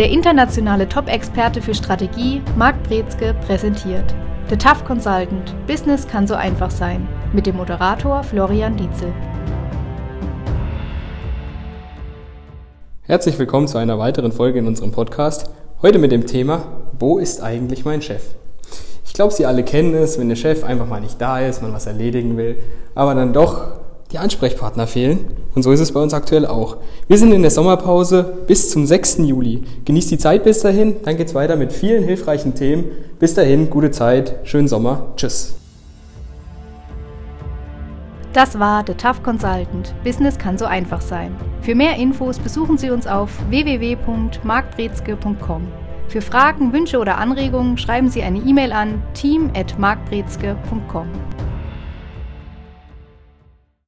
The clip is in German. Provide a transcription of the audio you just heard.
Der internationale Top-Experte für Strategie, Marc Brezke, präsentiert The Tough Consultant – Business kann so einfach sein mit dem Moderator Florian Dietzel. Herzlich willkommen zu einer weiteren Folge in unserem Podcast. Heute mit dem Thema Wo ist eigentlich mein Chef? Ich glaube, Sie alle kennen es, wenn der Chef einfach mal nicht da ist, man was erledigen will, aber dann doch die Ansprechpartner fehlen. Und so ist es bei uns aktuell auch. Wir sind in der Sommerpause bis zum 6. Juli. Genießt die Zeit bis dahin, dann geht's weiter mit vielen hilfreichen Themen. Bis dahin, gute Zeit, schönen Sommer, tschüss. Das war The Tough Consultant. Business kann so einfach sein. Für mehr Infos besuchen Sie uns auf www.markbrezke.com. Für Fragen, Wünsche oder Anregungen schreiben Sie eine E-Mail an team@markbrezke.com.